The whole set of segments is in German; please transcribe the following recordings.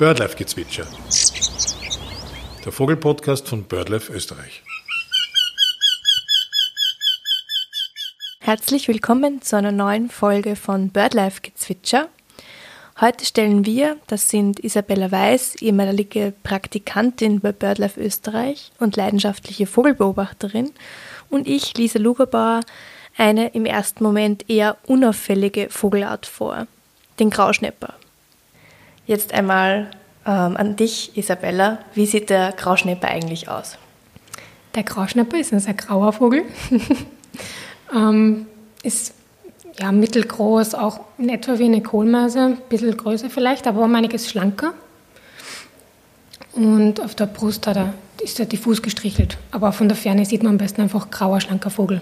Birdlife-Gezwitscher. Der Vogelpodcast von BirdLife Österreich. Herzlich willkommen zu einer neuen Folge von BirdLife Gezwitscher. Heute stellen wir, das sind Isabella Weiß, ehemalige Praktikantin bei BirdLife Österreich und leidenschaftliche Vogelbeobachterin, und ich, Lisa Lugerbauer, eine im ersten Moment eher unauffällige Vogelart vor, den Grauschnepper. Jetzt einmal ähm, an dich, Isabella. Wie sieht der Grauschnepper eigentlich aus? Der Grauschnepper ist ein sehr grauer Vogel. ähm, ist ja, mittelgroß, auch in etwa wie eine Kohlmeise, ein bisschen größer vielleicht, aber um einiges schlanker. Und auf der Brust hat er, ist er diffus gestrichelt. Aber von der Ferne sieht man am besten einfach grauer, schlanker Vogel.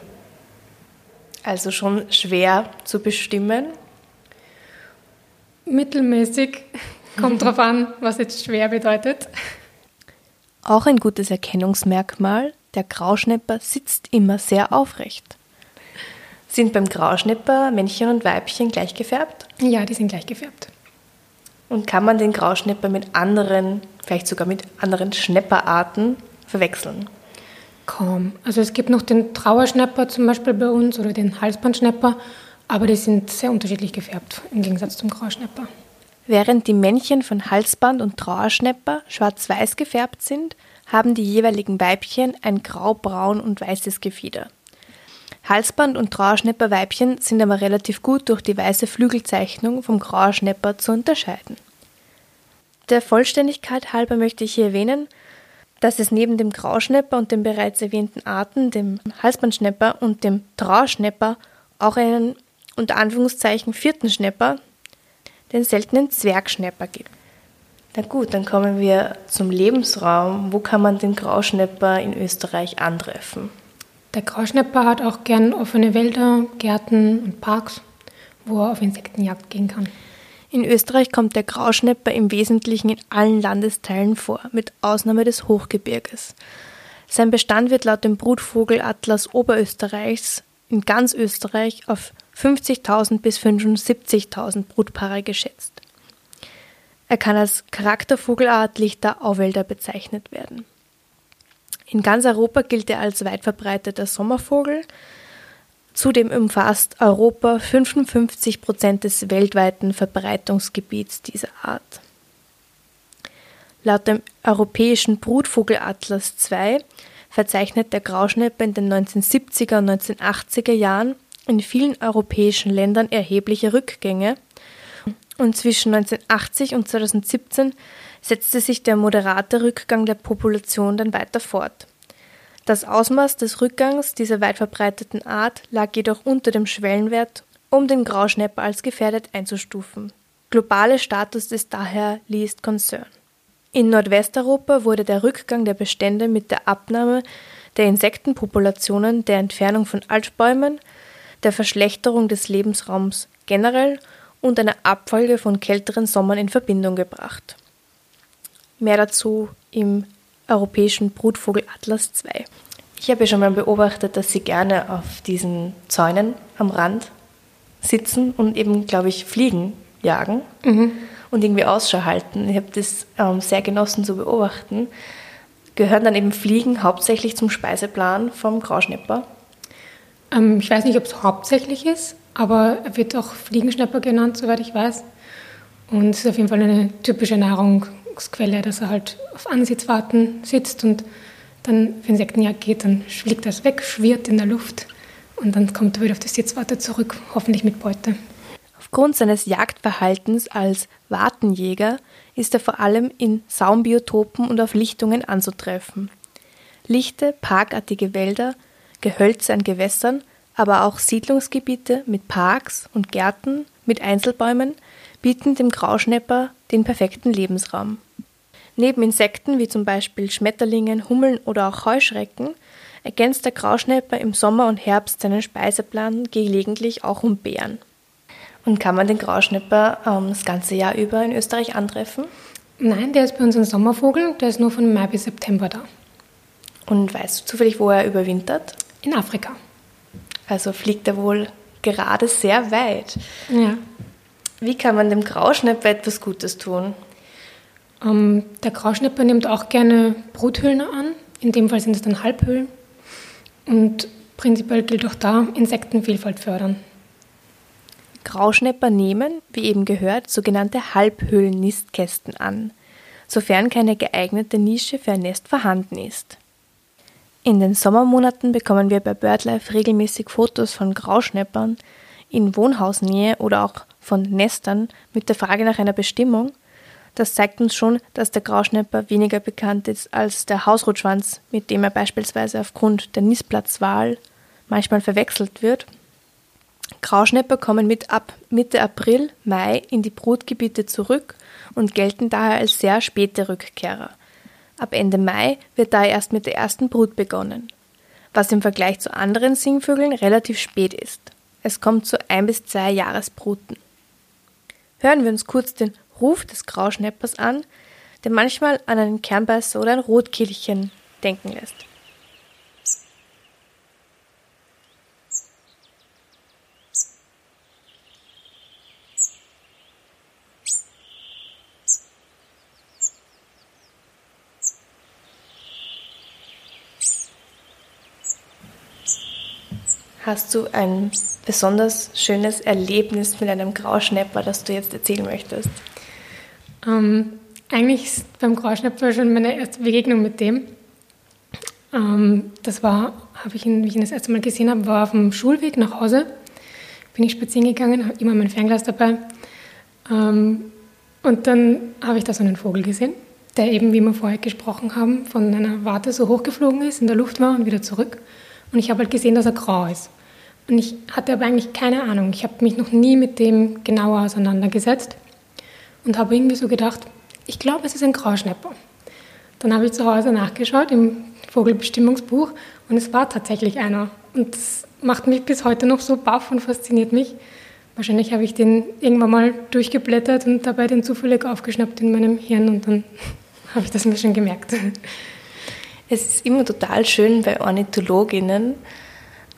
Also schon schwer zu bestimmen. Mittelmäßig. Kommt drauf an, was jetzt schwer bedeutet. Auch ein gutes Erkennungsmerkmal, der Grauschnepper sitzt immer sehr aufrecht. Sind beim Grauschnepper Männchen und Weibchen gleich gefärbt? Ja, die sind gleich gefärbt. Und kann man den Grauschnepper mit anderen, vielleicht sogar mit anderen Schnepperarten verwechseln? Kaum. Also es gibt noch den Trauerschnepper zum Beispiel bei uns oder den Halsbandschnepper, aber die sind sehr unterschiedlich gefärbt im Gegensatz zum Grauschnepper. Während die Männchen von Halsband und Trauerschnepper schwarz-weiß gefärbt sind, haben die jeweiligen Weibchen ein grau-braun und weißes Gefieder. Halsband und Trauerschnepper-Weibchen sind aber relativ gut durch die weiße Flügelzeichnung vom Grauerschnepper zu unterscheiden. Der Vollständigkeit halber möchte ich hier erwähnen, dass es neben dem Grauschnepper und den bereits erwähnten Arten, dem Halsbandschnepper und dem Trauerschnepper, auch einen unter Anführungszeichen vierten Schnepper, den seltenen Zwergschnepper gibt. Na gut, dann kommen wir zum Lebensraum. Wo kann man den Grauschnepper in Österreich antreffen? Der Grauschnepper hat auch gern offene Wälder, Gärten und Parks, wo er auf Insektenjagd gehen kann. In Österreich kommt der Grauschnepper im Wesentlichen in allen Landesteilen vor, mit Ausnahme des Hochgebirges. Sein Bestand wird laut dem Brutvogelatlas Oberösterreichs in ganz Österreich auf 50.000 bis 75.000 Brutpaare geschätzt. Er kann als Charaktervogelart lichter Auwälder bezeichnet werden. In ganz Europa gilt er als weit verbreiteter Sommervogel. Zudem umfasst Europa 55 Prozent des weltweiten Verbreitungsgebiets dieser Art. Laut dem Europäischen Brutvogelatlas II verzeichnet der Grauschnepper in den 1970er und 1980er Jahren in vielen europäischen Ländern erhebliche Rückgänge und zwischen 1980 und 2017 setzte sich der moderate Rückgang der Population dann weiter fort. Das Ausmaß des Rückgangs dieser weit verbreiteten Art lag jedoch unter dem Schwellenwert, um den Grauschnepper als gefährdet einzustufen. Globale Status ist daher Least Concern. In Nordwesteuropa wurde der Rückgang der Bestände mit der Abnahme der Insektenpopulationen, der Entfernung von Altbäumen, der Verschlechterung des Lebensraums generell und einer Abfolge von kälteren Sommern in Verbindung gebracht. Mehr dazu im Europäischen Brutvogelatlas II. Ich habe ja schon mal beobachtet, dass sie gerne auf diesen Zäunen am Rand sitzen und eben, glaube ich, Fliegen jagen mhm. und irgendwie Ausschau halten. Ich habe das ähm, sehr genossen zu beobachten. Gehören dann eben Fliegen hauptsächlich zum Speiseplan vom Grauschnepper? Ähm, ich weiß nicht, ob es hauptsächlich ist, aber er wird auch Fliegenschnepper genannt, soweit ich weiß. Und es ist auf jeden Fall eine typische Nahrungsquelle, dass er halt auf Ansitzwarten sitzt und dann, wenn Insektenjagd geht, dann fliegt das weg, schwirrt in der Luft und dann kommt er wieder auf die Sitzwarte zurück, hoffentlich mit Beute. Aufgrund seines Jagdverhaltens als Wartenjäger ist er vor allem in Saumbiotopen und auf Lichtungen anzutreffen. Lichte, parkartige Wälder Gehölze an Gewässern, aber auch Siedlungsgebiete mit Parks und Gärten mit Einzelbäumen bieten dem Grauschnepper den perfekten Lebensraum. Neben Insekten wie zum Beispiel Schmetterlingen, Hummeln oder auch Heuschrecken ergänzt der Grauschnepper im Sommer und Herbst seinen Speiseplan gelegentlich auch um Beeren. Und kann man den Grauschnepper ähm, das ganze Jahr über in Österreich antreffen? Nein, der ist bei uns ein Sommervogel, der ist nur von Mai bis September da. Und weißt du zufällig, wo er überwintert? In Afrika. Also fliegt er wohl gerade sehr weit. Ja. Wie kann man dem Grauschnepper etwas Gutes tun? Ähm, der Grauschnepper nimmt auch gerne Bruthöhlen an. In dem Fall sind es dann Halbhöhlen. Und prinzipiell gilt auch da Insektenvielfalt fördern. Grauschnepper nehmen, wie eben gehört, sogenannte Halbhöhlen-Nistkästen an, sofern keine geeignete Nische für ein Nest vorhanden ist. In den Sommermonaten bekommen wir bei BirdLife regelmäßig Fotos von Grauschneppern in Wohnhausnähe oder auch von Nestern mit der Frage nach einer Bestimmung. Das zeigt uns schon, dass der Grauschnepper weniger bekannt ist als der Hausrotschwanz, mit dem er beispielsweise aufgrund der Nistplatzwahl manchmal verwechselt wird. Grauschnepper kommen mit ab Mitte April, Mai in die Brutgebiete zurück und gelten daher als sehr späte Rückkehrer. Ab Ende Mai wird daher erst mit der ersten Brut begonnen, was im Vergleich zu anderen Singvögeln relativ spät ist. Es kommt zu ein bis zwei Jahresbruten. Hören wir uns kurz den Ruf des Grauschneppers an, der manchmal an einen Kernbeißer oder ein Rotkehlchen denken lässt. Hast du ein besonders schönes Erlebnis mit einem Grauschnepper, das du jetzt erzählen möchtest? Ähm, eigentlich beim Grauschnepper schon meine erste Begegnung mit dem. Ähm, das war, habe ich ihn, wie ich ihn das erste Mal gesehen habe, war auf dem Schulweg nach Hause. Bin ich spazieren gegangen, habe immer mein Fernglas dabei. Ähm, und dann habe ich da so einen Vogel gesehen, der eben, wie wir vorher gesprochen haben, von einer Warte so hochgeflogen ist, in der Luft war und wieder zurück. Und ich habe halt gesehen, dass er grau ist. Und ich hatte aber eigentlich keine Ahnung. Ich habe mich noch nie mit dem genauer auseinandergesetzt und habe irgendwie so gedacht, ich glaube, es ist ein Grauschnepper. Dann habe ich zu Hause nachgeschaut im Vogelbestimmungsbuch und es war tatsächlich einer. Und das macht mich bis heute noch so baff und fasziniert mich. Wahrscheinlich habe ich den irgendwann mal durchgeblättert und dabei den zufällig aufgeschnappt in meinem Hirn und dann habe ich das mir schon gemerkt. Es ist immer total schön bei Ornithologinnen,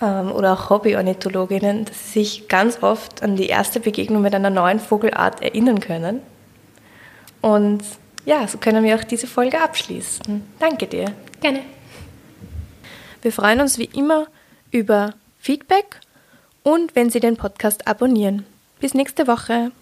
ähm, oder auch Hobby-Ornithologinnen, dass sie sich ganz oft an die erste Begegnung mit einer neuen Vogelart erinnern können. Und ja, so können wir auch diese Folge abschließen. Danke dir. Gerne. Wir freuen uns wie immer über Feedback und wenn Sie den Podcast abonnieren. Bis nächste Woche.